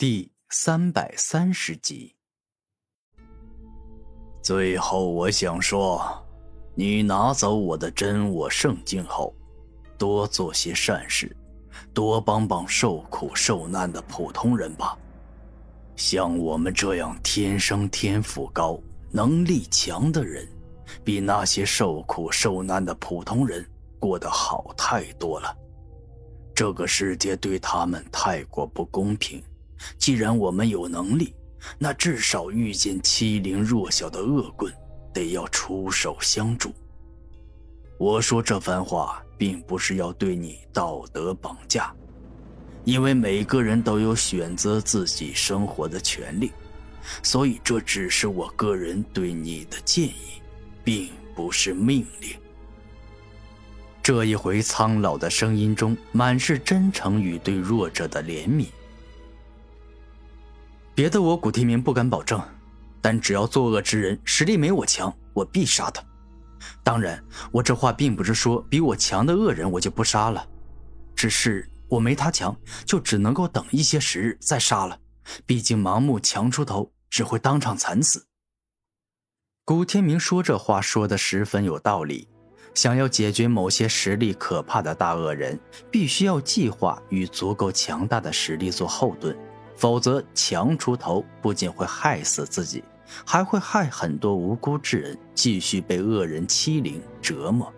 第三百三十集。最后，我想说，你拿走我的真我圣经后，多做些善事，多帮帮受苦受难的普通人吧。像我们这样天生天赋高、能力强的人，比那些受苦受难的普通人过得好太多了。这个世界对他们太过不公平。既然我们有能力，那至少遇见欺凌弱小的恶棍，得要出手相助。我说这番话，并不是要对你道德绑架，因为每个人都有选择自己生活的权利，所以这只是我个人对你的建议，并不是命令。这一回，苍老的声音中满是真诚与对弱者的怜悯。别的我古天明不敢保证，但只要作恶之人实力没我强，我必杀他。当然，我这话并不是说比我强的恶人我就不杀了，只是我没他强，就只能够等一些时日再杀了。毕竟盲目强出头，只会当场惨死。古天明说这话说的十分有道理，想要解决某些实力可怕的大恶人，必须要计划与足够强大的实力做后盾。否则，强出头不仅会害死自己，还会害很多无辜之人继续被恶人欺凌折磨。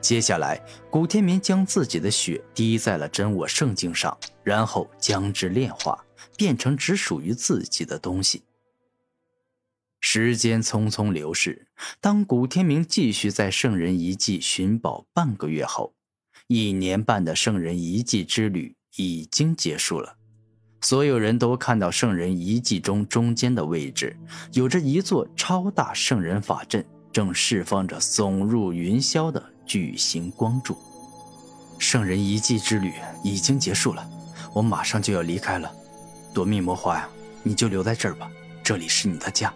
接下来，古天明将自己的血滴在了真我圣经上，然后将之炼化，变成只属于自己的东西。时间匆匆流逝，当古天明继续在圣人遗迹寻宝半个月后，一年半的圣人遗迹之旅已经结束了。所有人都看到圣人遗迹中中间的位置，有着一座超大圣人法阵，正释放着耸入云霄的巨型光柱。圣人遗迹之旅已经结束了，我马上就要离开了。夺命魔花呀，你就留在这儿吧，这里是你的家。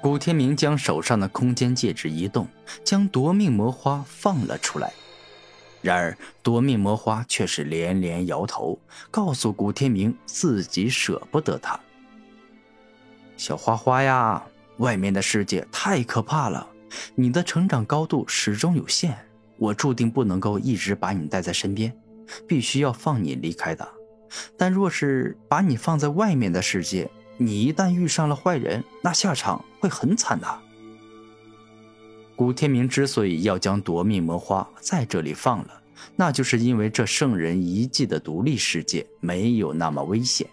古天明将手上的空间戒指移动，将夺命魔花放了出来。然而，夺命魔花却是连连摇头，告诉古天明自己舍不得他。小花花呀，外面的世界太可怕了，你的成长高度始终有限，我注定不能够一直把你带在身边，必须要放你离开的。但若是把你放在外面的世界，你一旦遇上了坏人，那下场会很惨的。古天明之所以要将夺命魔花在这里放了，那就是因为这圣人遗迹的独立世界没有那么危险。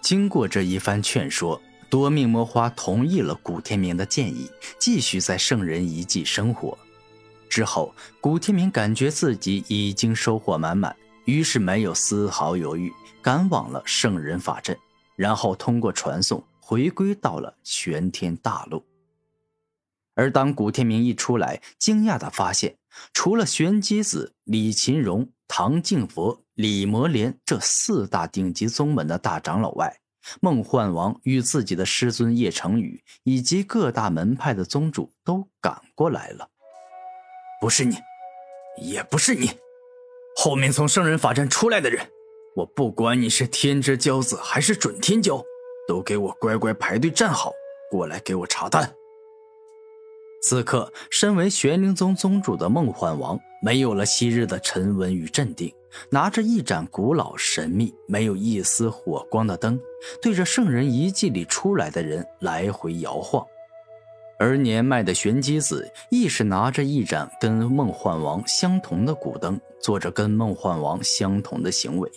经过这一番劝说，夺命魔花同意了古天明的建议，继续在圣人遗迹生活。之后，古天明感觉自己已经收获满满，于是没有丝毫犹豫，赶往了圣人法阵，然后通过传送回归到了玄天大陆。而当古天明一出来，惊讶地发现，除了玄机子、李秦荣、唐敬佛、李摩莲这四大顶级宗门的大长老外，梦幻王与自己的师尊叶成宇以及各大门派的宗主都赶过来了。不是你，也不是你，后面从圣人法阵出来的人，我不管你是天之骄子还是准天骄，都给我乖乖排队站好，过来给我查探。此刻，身为玄灵宗宗主的梦幻王没有了昔日的沉稳与镇定，拿着一盏古老、神秘、没有一丝火光的灯，对着圣人遗迹里出来的人来回摇晃。而年迈的玄机子亦是拿着一盏跟梦幻王相同的古灯，做着跟梦幻王相同的行为。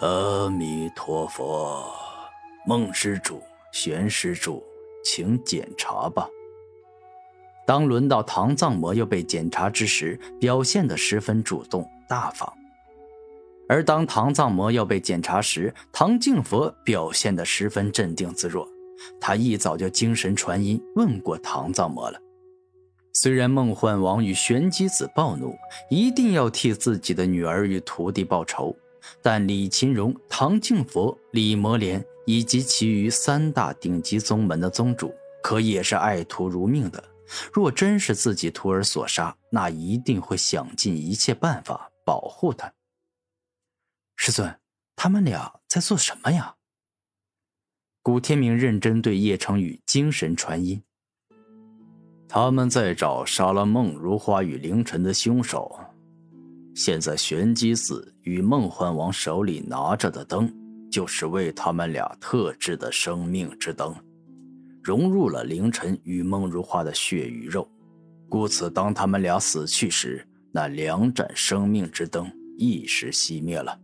阿弥陀佛，梦施主、玄施主，请检查吧。当轮到唐藏魔又被检查之时，表现得十分主动大方；而当唐藏魔要被检查时，唐敬佛表现得十分镇定自若。他一早就精神传音问过唐藏魔了。虽然梦幻王与玄机子暴怒，一定要替自己的女儿与徒弟报仇，但李勤荣、唐敬佛、李摩莲以及其余三大顶级宗门的宗主，可也是爱徒如命的。若真是自己徒儿所杀，那一定会想尽一切办法保护他。师尊，他们俩在做什么呀？古天明认真对叶成宇精神传音：“他们在找杀了孟如花与凌晨的凶手。现在玄机子与梦幻王手里拿着的灯，就是为他们俩特制的生命之灯，融入了凌晨与梦如花的血与肉。故此，当他们俩死去时，那两盏生命之灯一时熄灭了。”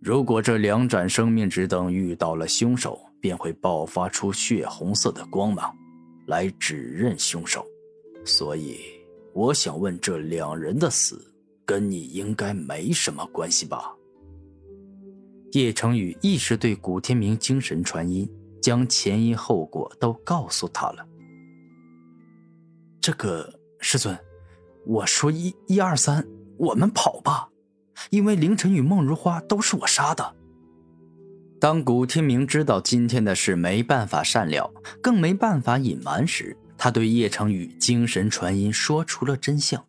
如果这两盏生命之灯遇到了凶手，便会爆发出血红色的光芒，来指认凶手。所以，我想问，这两人的死跟你应该没什么关系吧？叶成宇亦是对古天明精神传音，将前因后果都告诉他了。这个师尊，我说一一二三，我们跑吧。因为凌晨与孟如花都是我杀的。当古天明知道今天的事没办法善了，更没办法隐瞒时，他对叶成宇精神传音说出了真相。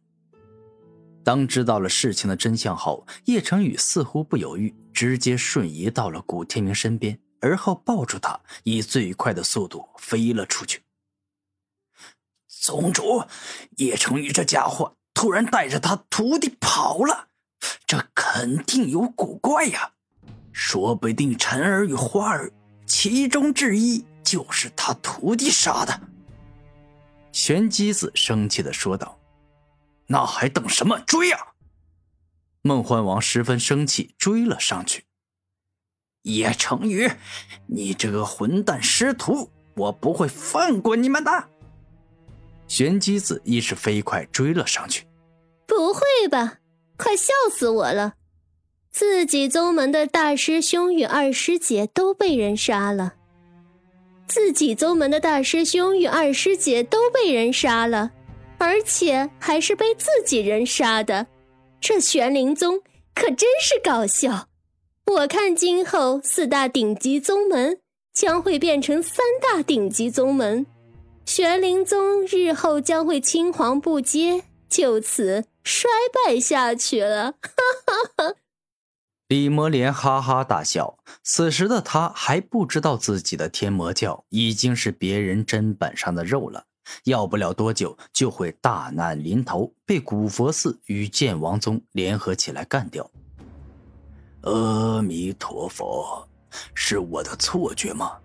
当知道了事情的真相后，叶成宇似乎不犹豫，直接瞬移到了古天明身边，而后抱住他，以最快的速度飞了出去。宗主，叶成宇这家伙突然带着他徒弟跑了。这肯定有古怪呀，说不定晨儿与花儿其中之一就是他徒弟杀的。玄机子生气的说道：“那还等什么？追啊！”梦幻王十分生气，追了上去。叶成宇，你这个混蛋师徒，我不会放过你们的！玄机子亦是飞快追了上去。不会吧？快笑死我了！自己宗门的大师兄与二师姐都被人杀了，自己宗门的大师兄与二师姐都被人杀了，而且还是被自己人杀的。这玄灵宗可真是搞笑！我看今后四大顶级宗门将会变成三大顶级宗门，玄灵宗日后将会青黄不接，就此。衰败下去了，哈哈哈！李魔莲哈哈大笑。此时的他还不知道自己的天魔教已经是别人砧板上的肉了，要不了多久就会大难临头，被古佛寺与剑王宗联合起来干掉。阿弥陀佛，是我的错觉吗？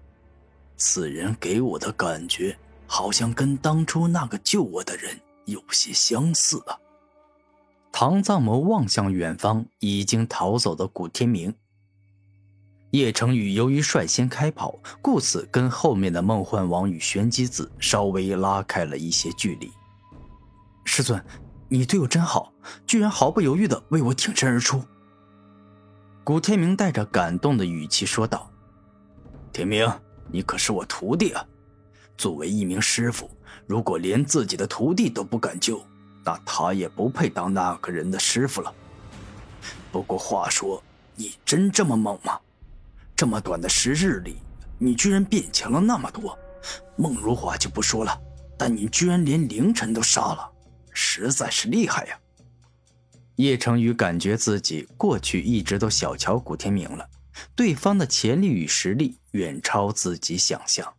此人给我的感觉好像跟当初那个救我的人有些相似啊。唐藏魔望向远方已经逃走的古天明。叶成宇由于率先开跑，故此跟后面的梦幻王与玄机子稍微拉开了一些距离。师尊，你对我真好，居然毫不犹豫的为我挺身而出。古天明带着感动的语气说道：“天明，你可是我徒弟啊！作为一名师傅，如果连自己的徒弟都不敢救。”那他也不配当那个人的师傅了。不过话说，你真这么猛吗？这么短的时日里，你居然变强了那么多。孟如花就不说了，但你居然连凌晨都杀了，实在是厉害呀！叶成宇感觉自己过去一直都小瞧古天明了，对方的潜力与实力远超自己想象。